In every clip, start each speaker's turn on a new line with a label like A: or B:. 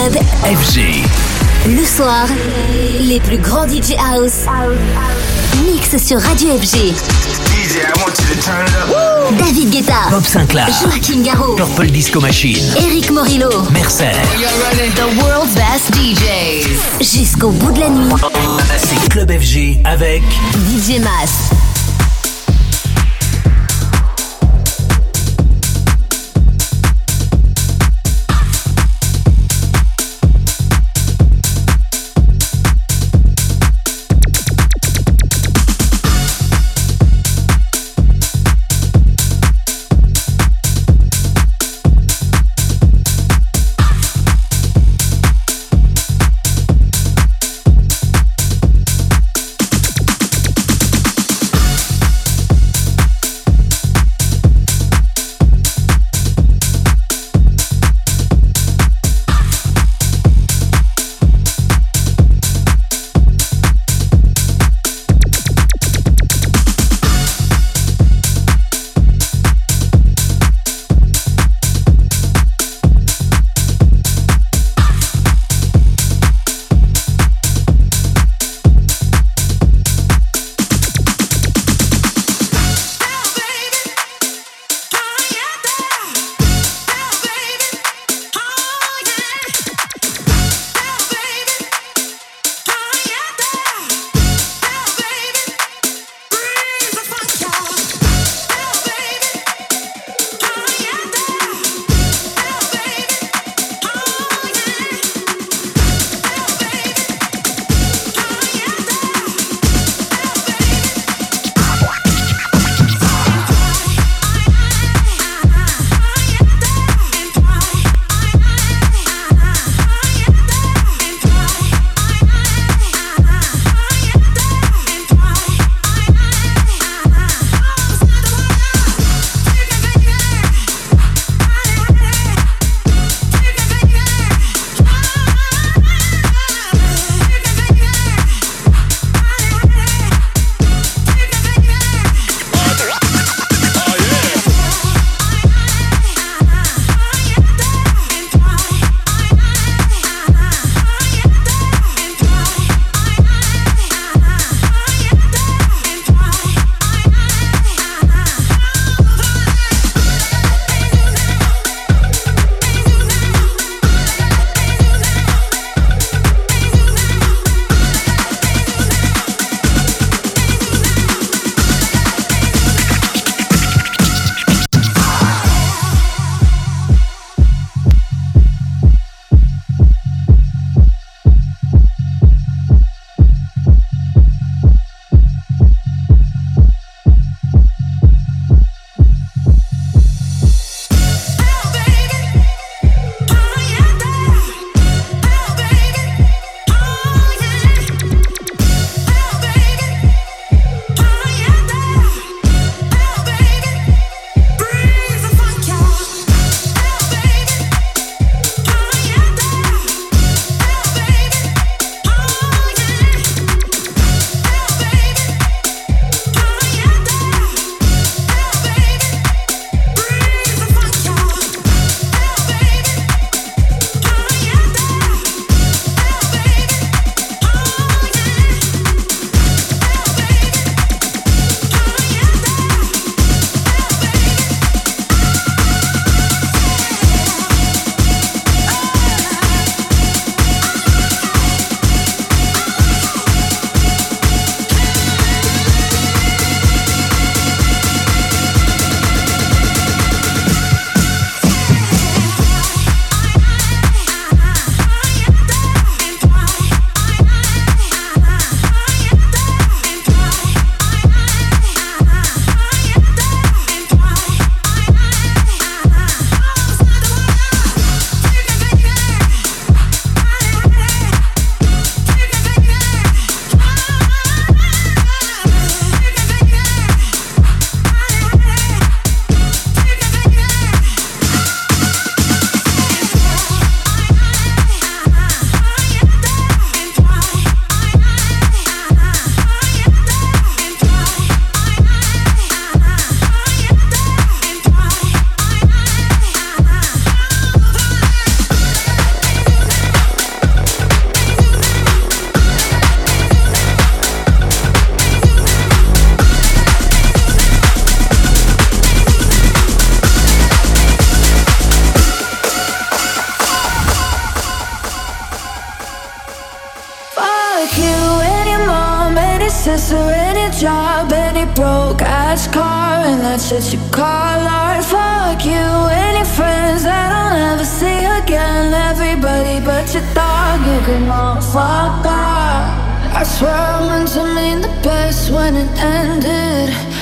A: Club
B: FG.
A: Le soir, les plus grands DJ House mix sur Radio FG.
C: DJ, I want you to turn it up.
A: David Guetta,
B: Bob Sinclair.
A: Joaquin Garraud,
B: Purple Disco Machine.
A: Eric Morillo.
B: Mercer.
D: The world's best DJs.
A: Jusqu'au bout de la nuit,
B: C'est Club FG avec
A: DJ Mass.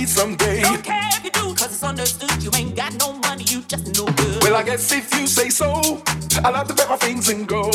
E: need someday. Don't care if you do, cause it's understood. You ain't got no money, you just no good. Well, I guess if you say so, I'll have to
F: pack my things and go.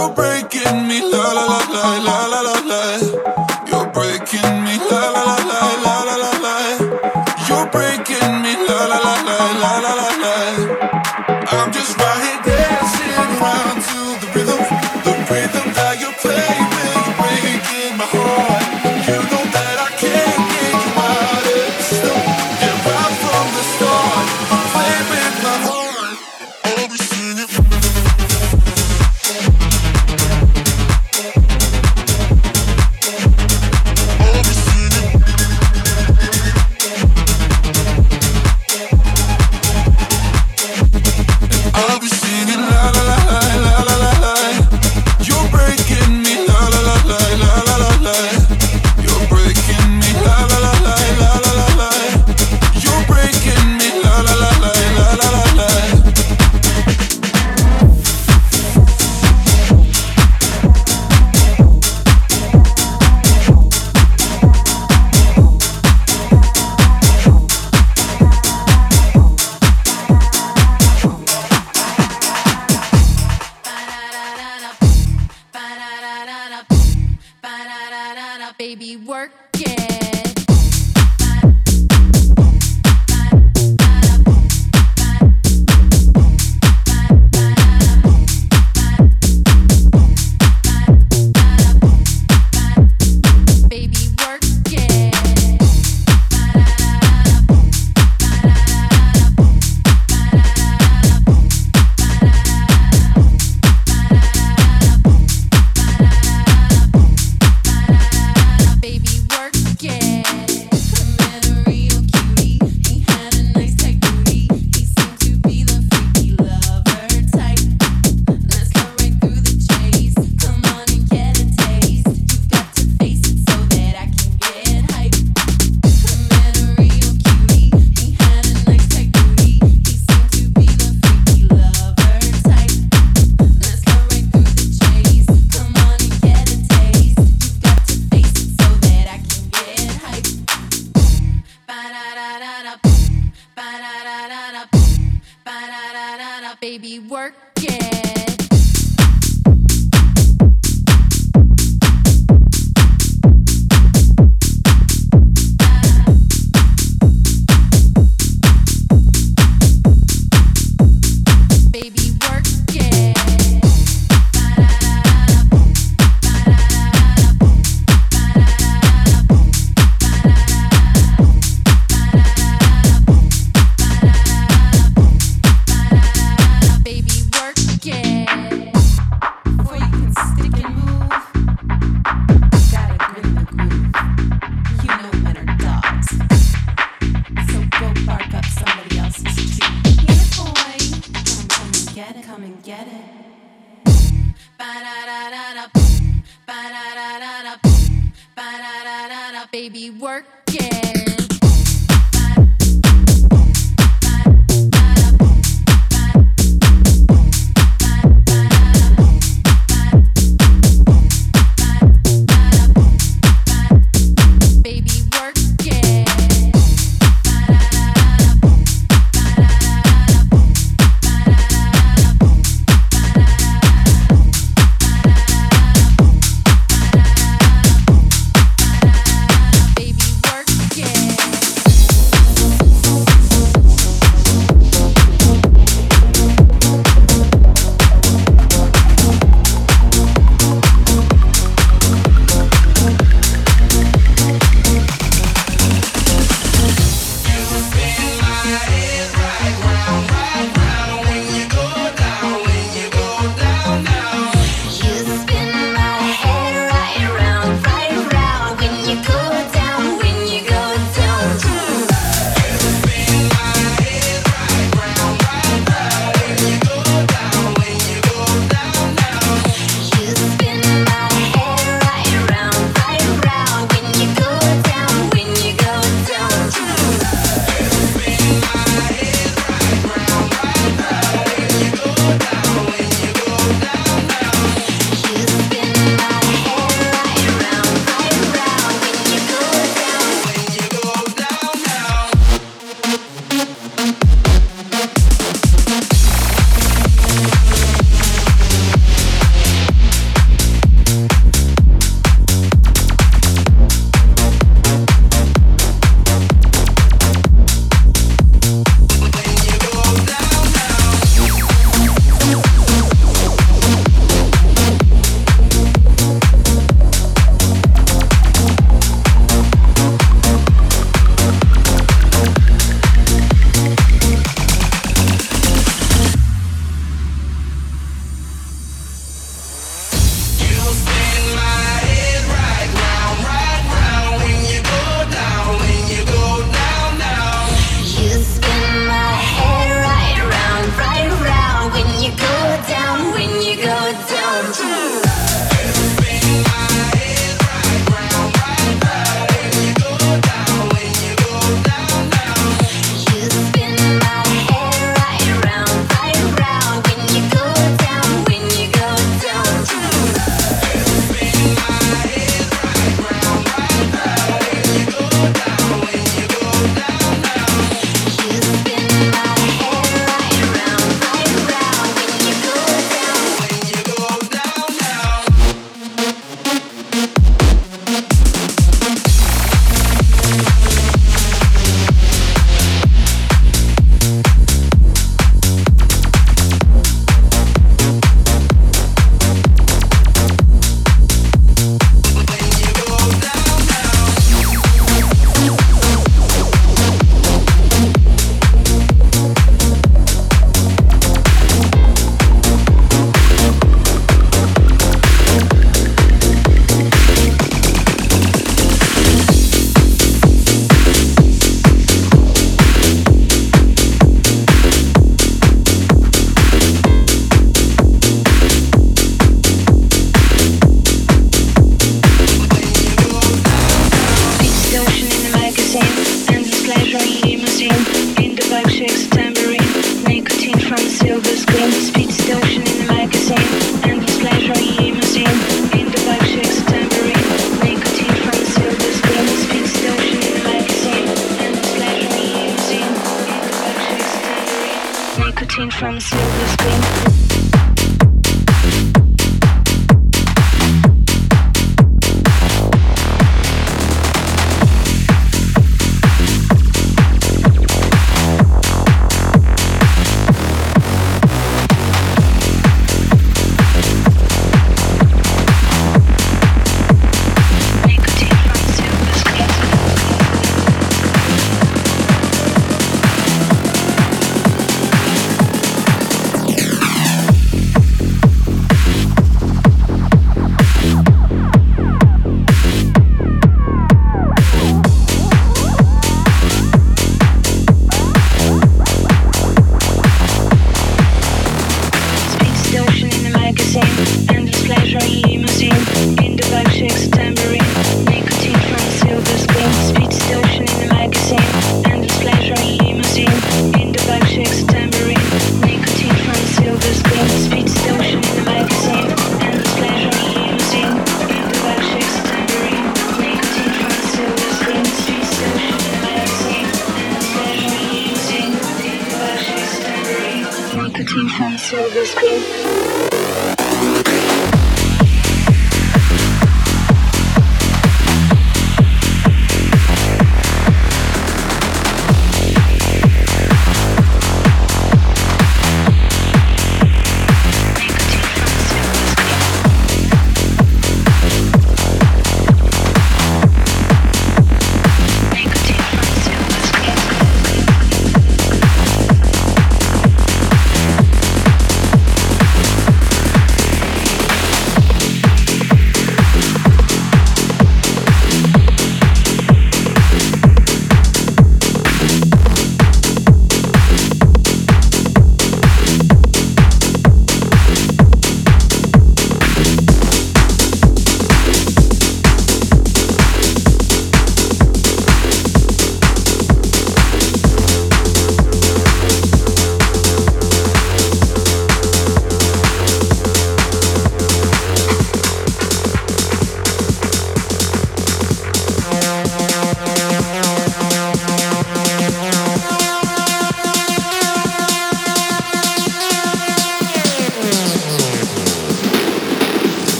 F: your brain.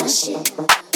F: my shit.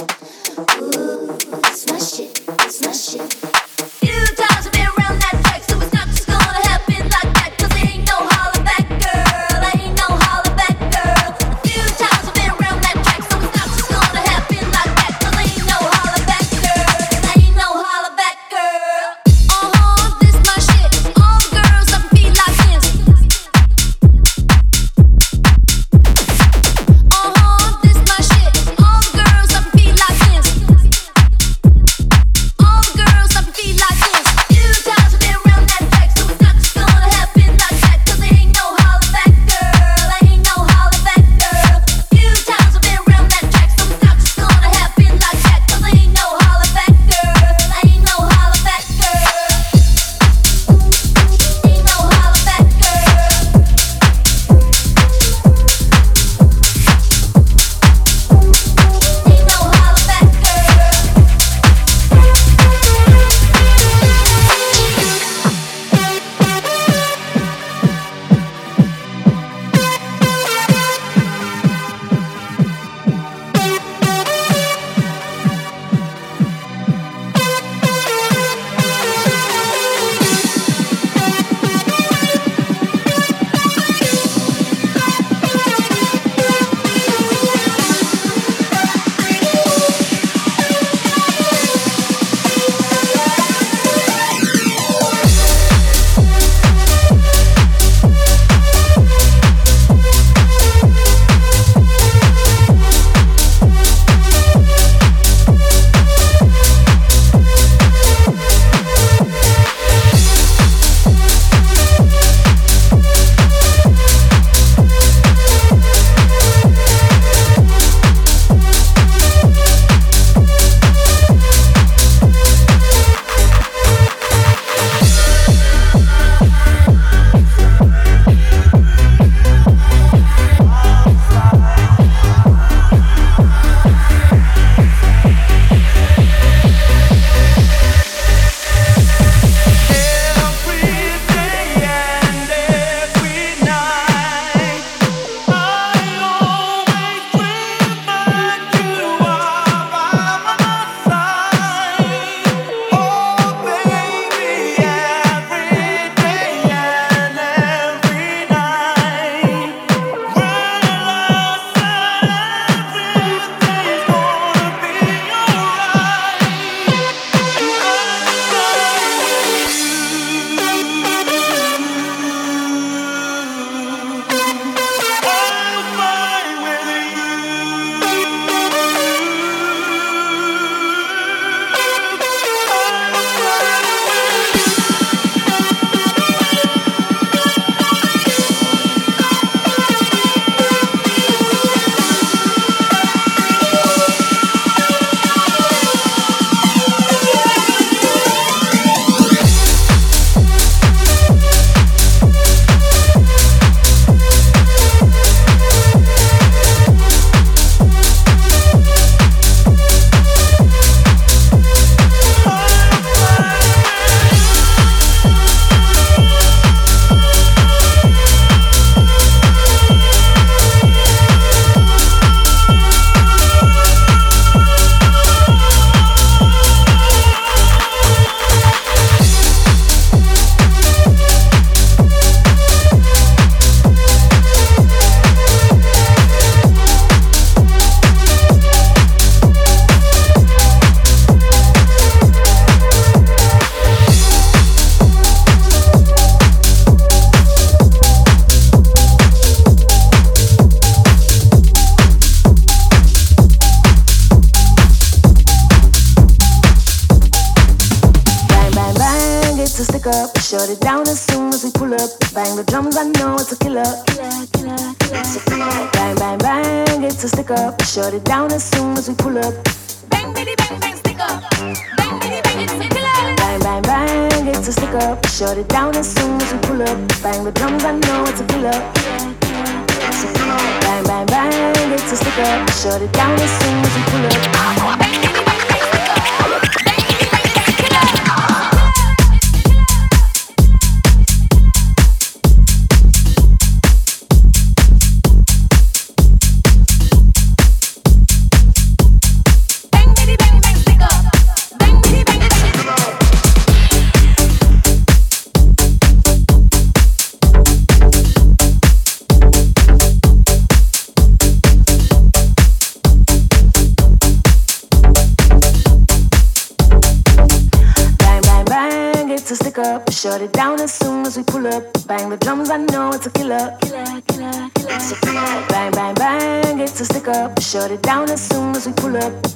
F: problems, I know it's a killer. Killer, killer, killer. It's a
G: killer.
F: Bang, bang, bang, it's a stick up. Shut it down as soon as we pull up.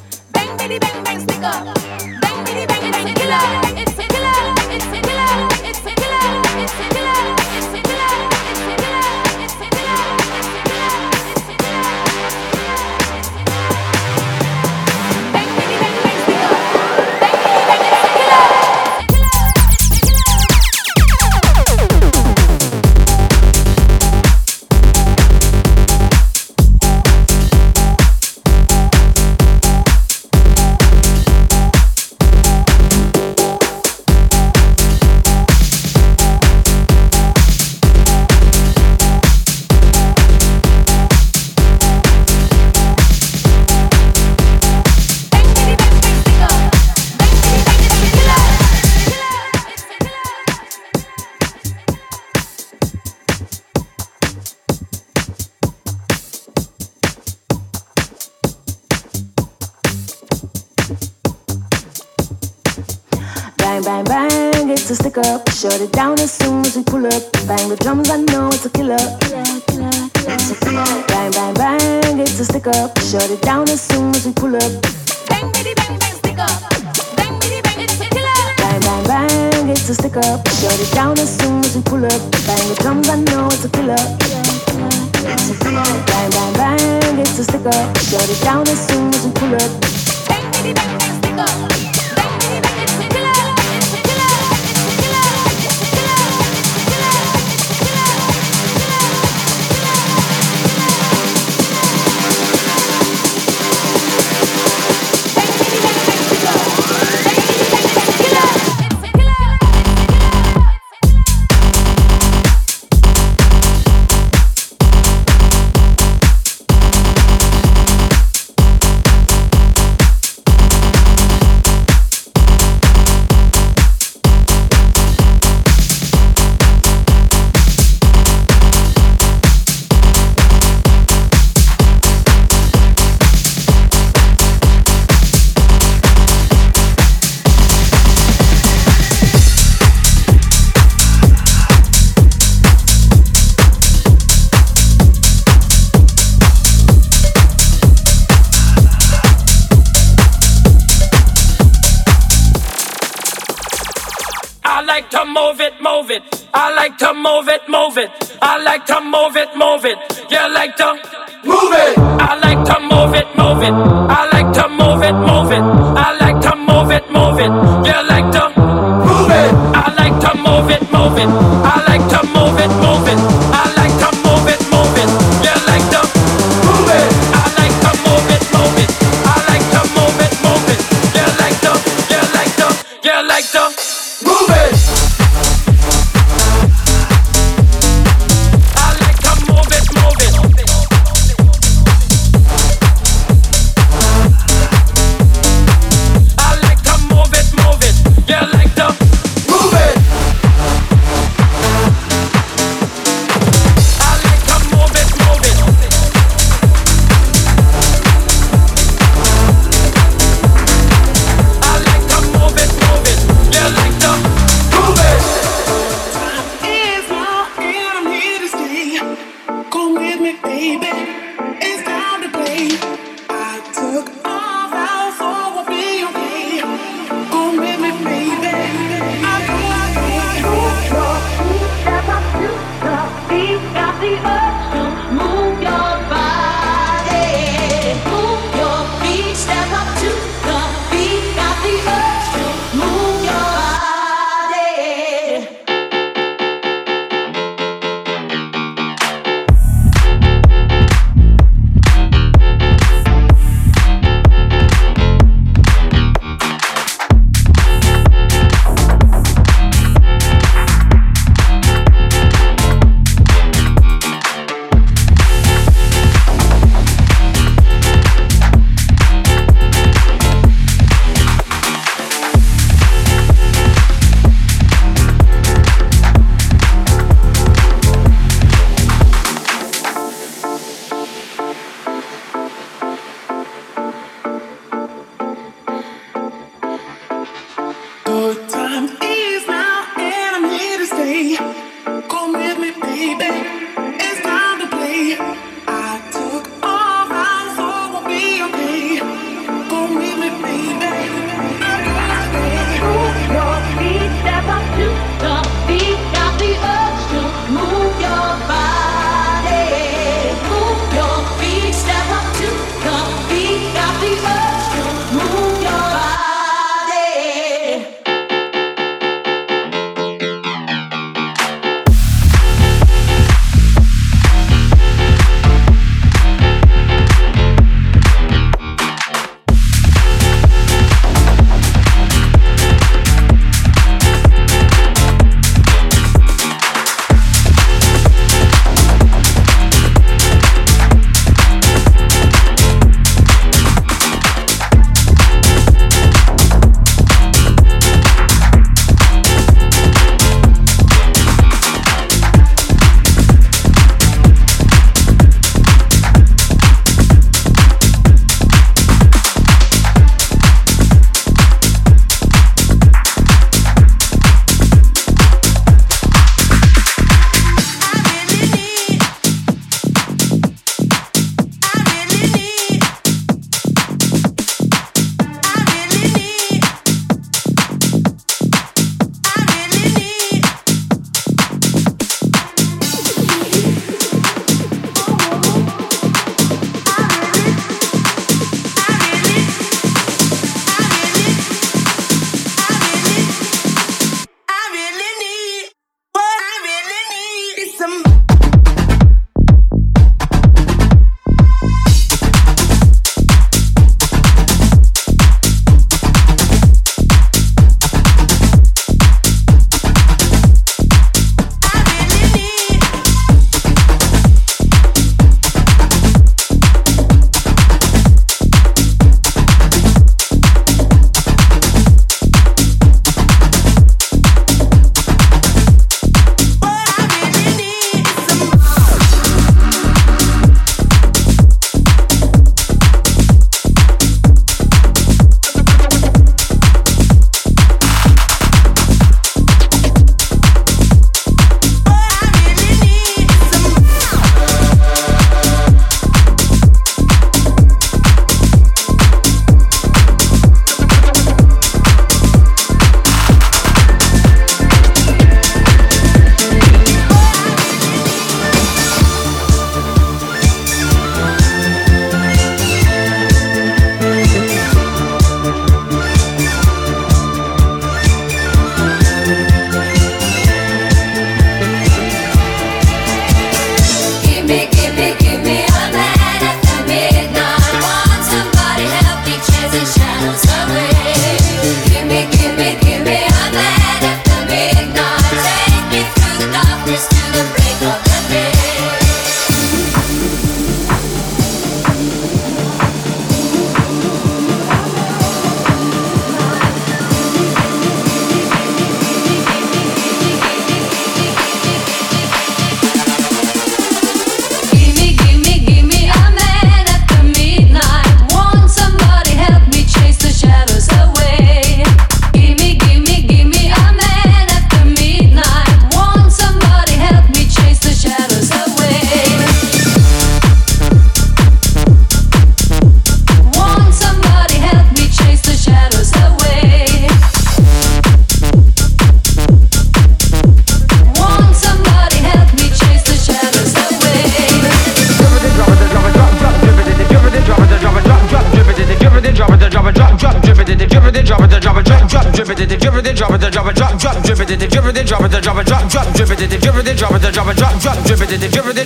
F: put it down.
H: like tomorrow.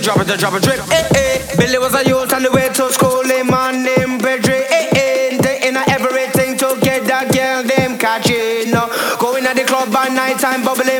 I: Drop it, drop it, drip. Eh eh, Billy was a youth on the way to school, him man named Pedri. Eh eh, taking everything to get that girl them catching. No. Going at the club by night time, bubbling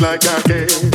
E: like I
J: can.